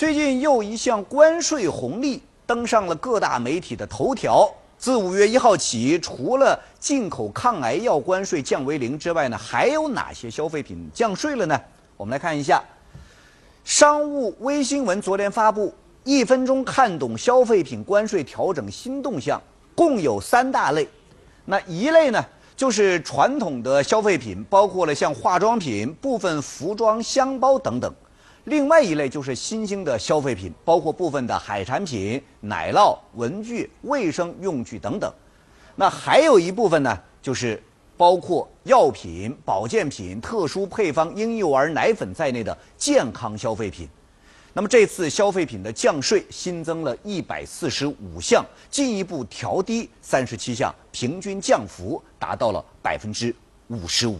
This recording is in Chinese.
最近又一项关税红利登上了各大媒体的头条。自五月一号起，除了进口抗癌药关税降为零之外呢，还有哪些消费品降税了呢？我们来看一下，商务微新闻昨天发布，一分钟看懂消费品关税调整新动向，共有三大类。那一类呢，就是传统的消费品，包括了像化妆品、部分服装、箱包等等。另外一类就是新兴的消费品，包括部分的海产品、奶酪、文具、卫生用具等等。那还有一部分呢，就是包括药品、保健品、特殊配方、婴幼儿奶粉在内的健康消费品。那么这次消费品的降税新增了一百四十五项，进一步调低三十七项，平均降幅达到了百分之五十五。